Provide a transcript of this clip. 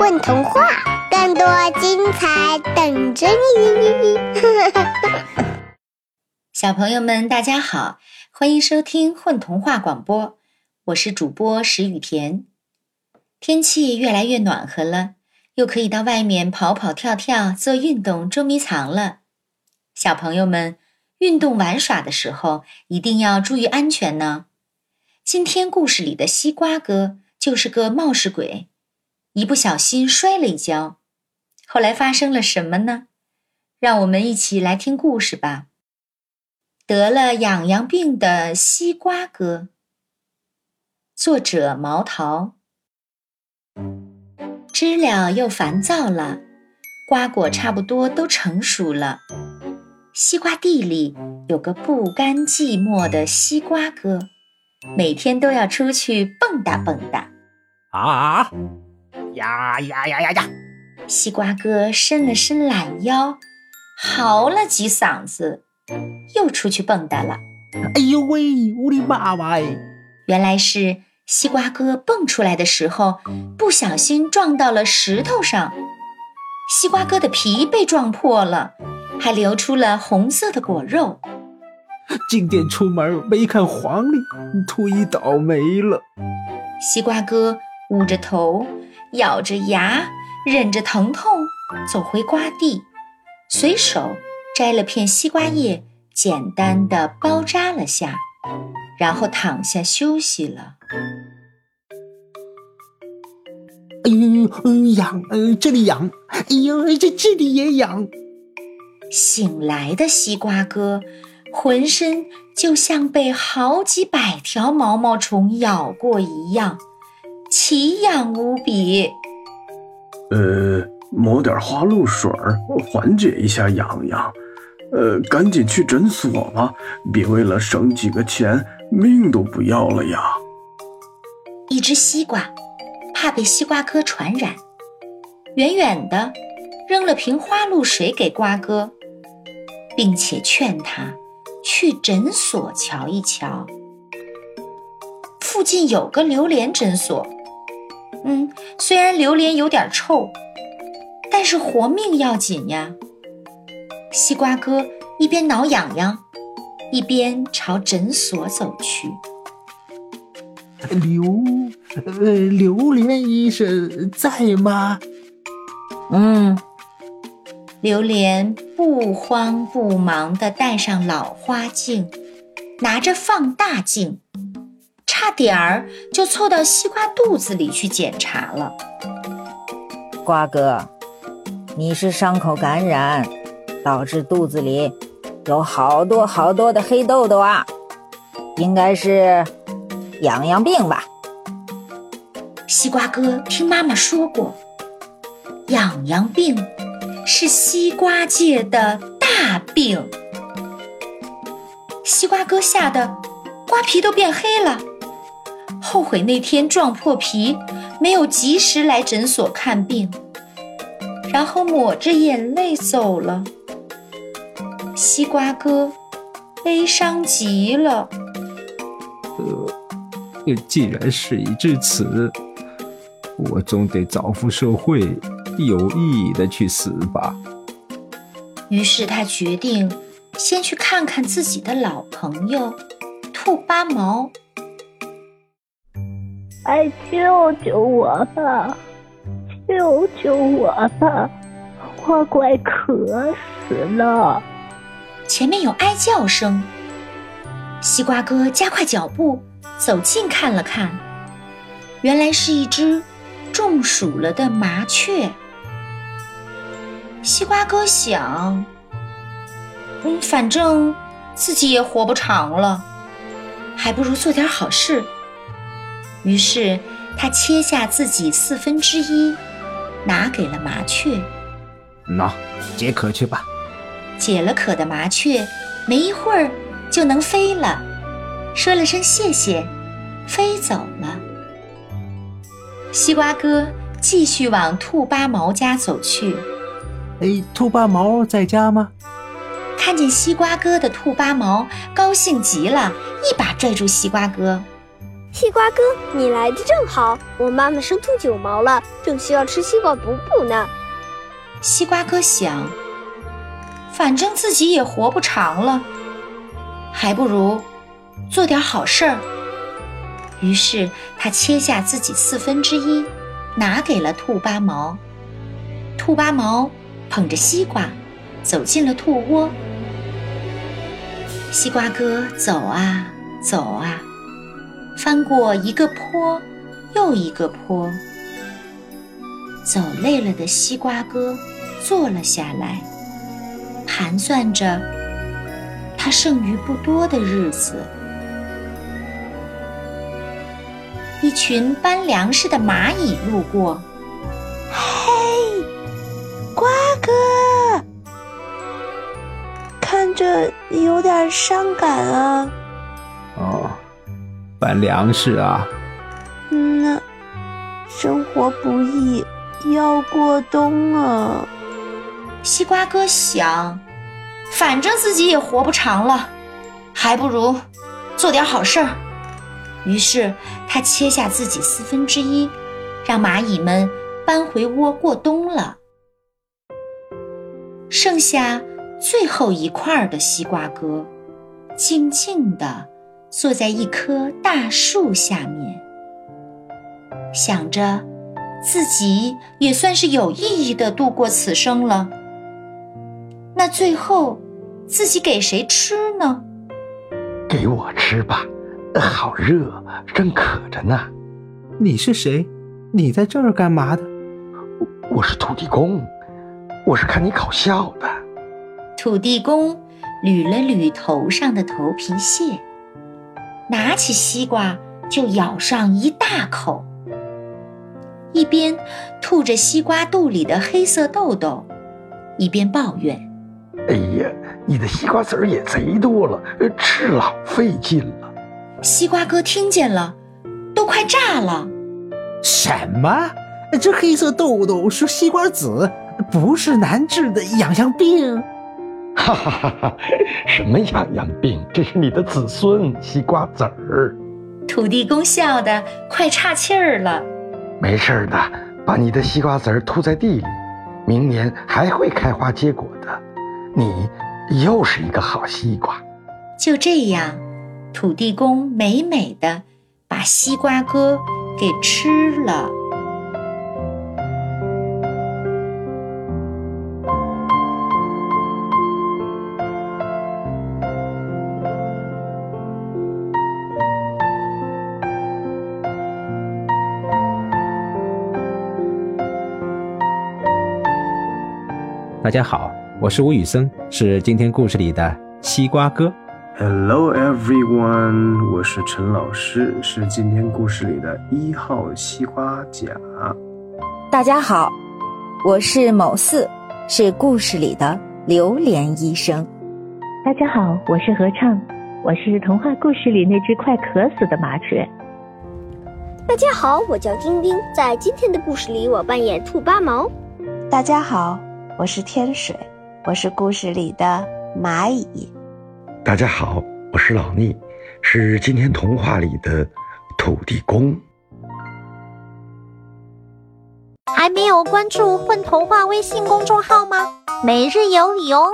混童话，更多精彩等着你！小朋友们，大家好，欢迎收听混童话广播，我是主播石雨田。天气越来越暖和了，又可以到外面跑跑跳跳、做运动、捉迷藏了。小朋友们，运动玩耍的时候一定要注意安全呢。今天故事里的西瓜哥就是个冒失鬼。一不小心摔了一跤，后来发生了什么呢？让我们一起来听故事吧。得了痒痒病的西瓜哥，作者毛桃。知了又烦躁了，瓜果差不多都成熟了。西瓜地里有个不甘寂寞的西瓜哥，每天都要出去蹦跶蹦跶。啊啊！呀呀呀呀呀！西瓜哥伸了伸懒腰，嚎了几嗓子，又出去蹦跶了。哎呦喂，我的妈妈哎！原来是西瓜哥蹦出来的时候不小心撞到了石头上，西瓜哥的皮被撞破了，还流出了红色的果肉。进店出门没看黄历，忒倒霉了。西瓜哥捂着头。咬着牙，忍着疼痛，走回瓜地，随手摘了片西瓜叶，简单的包扎了下，然后躺下休息了。哎呦，痒，嗯，这里痒，哎呦，这这里也痒。醒来的西瓜哥，浑身就像被好几百条毛毛虫咬过一样。奇痒无比，呃，抹点花露水缓解一下痒痒。呃，赶紧去诊所吧，别为了省几个钱，命都不要了呀。一只西瓜怕被西瓜哥传染，远远的扔了瓶花露水给瓜哥，并且劝他去诊所瞧一瞧。附近有个榴莲诊所。嗯，虽然榴莲有点臭，但是活命要紧呀。西瓜哥一边挠痒痒，一边朝诊所走去。榴，呃，榴莲医生在吗？嗯，榴莲不慌不忙地戴上老花镜，拿着放大镜。差点儿就凑到西瓜肚子里去检查了。瓜哥，你是伤口感染，导致肚子里有好多好多的黑豆豆啊，应该是痒痒病吧？西瓜哥听妈妈说过，痒痒病是西瓜界的大病。西瓜哥吓得瓜皮都变黑了。后悔那天撞破皮，没有及时来诊所看病，然后抹着眼泪走了。西瓜哥悲伤极了。呃，既然事已至此，我总得造福社会，有意义的去死吧。于是他决定先去看看自己的老朋友兔八毛。快救救我吧！救救我吧！我快渴死了！前面有哀叫声。西瓜哥加快脚步走近看了看，原来是一只中暑了的麻雀。西瓜哥想：嗯，反正自己也活不长了，还不如做点好事。于是，他切下自己四分之一，拿给了麻雀。喏，解渴去吧。解了渴的麻雀，没一会儿就能飞了，说了声谢谢，飞走了。西瓜哥继续往兔八毛家走去。哎，兔八毛在家吗？看见西瓜哥的兔八毛高兴极了，一把拽住西瓜哥。西瓜哥，你来的正好，我妈妈生吐九毛了，正需要吃西瓜补补呢。西瓜哥想，反正自己也活不长了，还不如做点好事儿。于是他切下自己四分之一，拿给了兔八毛。兔八毛捧着西瓜，走进了兔窝。西瓜哥走啊走啊，翻过一个坡又一个坡。走累了的西瓜哥坐了下来，盘算着他剩余不多的日子。一群搬粮食的蚂蚁路过，嘿，瓜哥，看着有点伤感啊。哦，搬粮食啊。那，生活不易，要过冬啊。西瓜哥想，反正自己也活不长了，还不如做点好事儿。于是他切下自己四分之一，让蚂蚁们搬回窝过冬了。剩下最后一块的西瓜哥，静静地坐在一棵大树下面，想着自己也算是有意义的度过此生了。那最后，自己给谁吃呢？给我吃吧。好热，正渴着呢。你是谁？你在这儿干嘛的？我我是土地公，我是看你搞笑的。土地公捋了捋头上的头皮屑，拿起西瓜就咬上一大口，一边吐着西瓜肚里的黑色豆豆，一边抱怨：“哎呀，你的西瓜籽儿也贼多了，吃老费劲了。”西瓜哥听见了，都快炸了！什么？这黑色豆豆是西瓜籽，不是难治的痒痒病？哈哈哈哈！什么痒痒病？这是你的子孙西瓜籽儿。土地公笑得快岔气儿了。没事的，把你的西瓜籽儿吐在地里，明年还会开花结果的。你又是一个好西瓜。就这样。土地公美美的把西瓜哥给吃了。大家好，我是吴宇森，是今天故事里的西瓜哥。Hello everyone，我是陈老师，是今天故事里的一号西瓜甲。大家好，我是某四，是故事里的榴莲医生。大家好，我是合唱，我是童话故事里那只快渴死的麻雀。大家好，我叫丁丁，在今天的故事里，我扮演兔八毛。大家好，我是天水，我是故事里的蚂蚁。大家好，我是老聂，是今天童话里的土地公。还没有关注“混童话”微信公众号吗？每日有礼哦！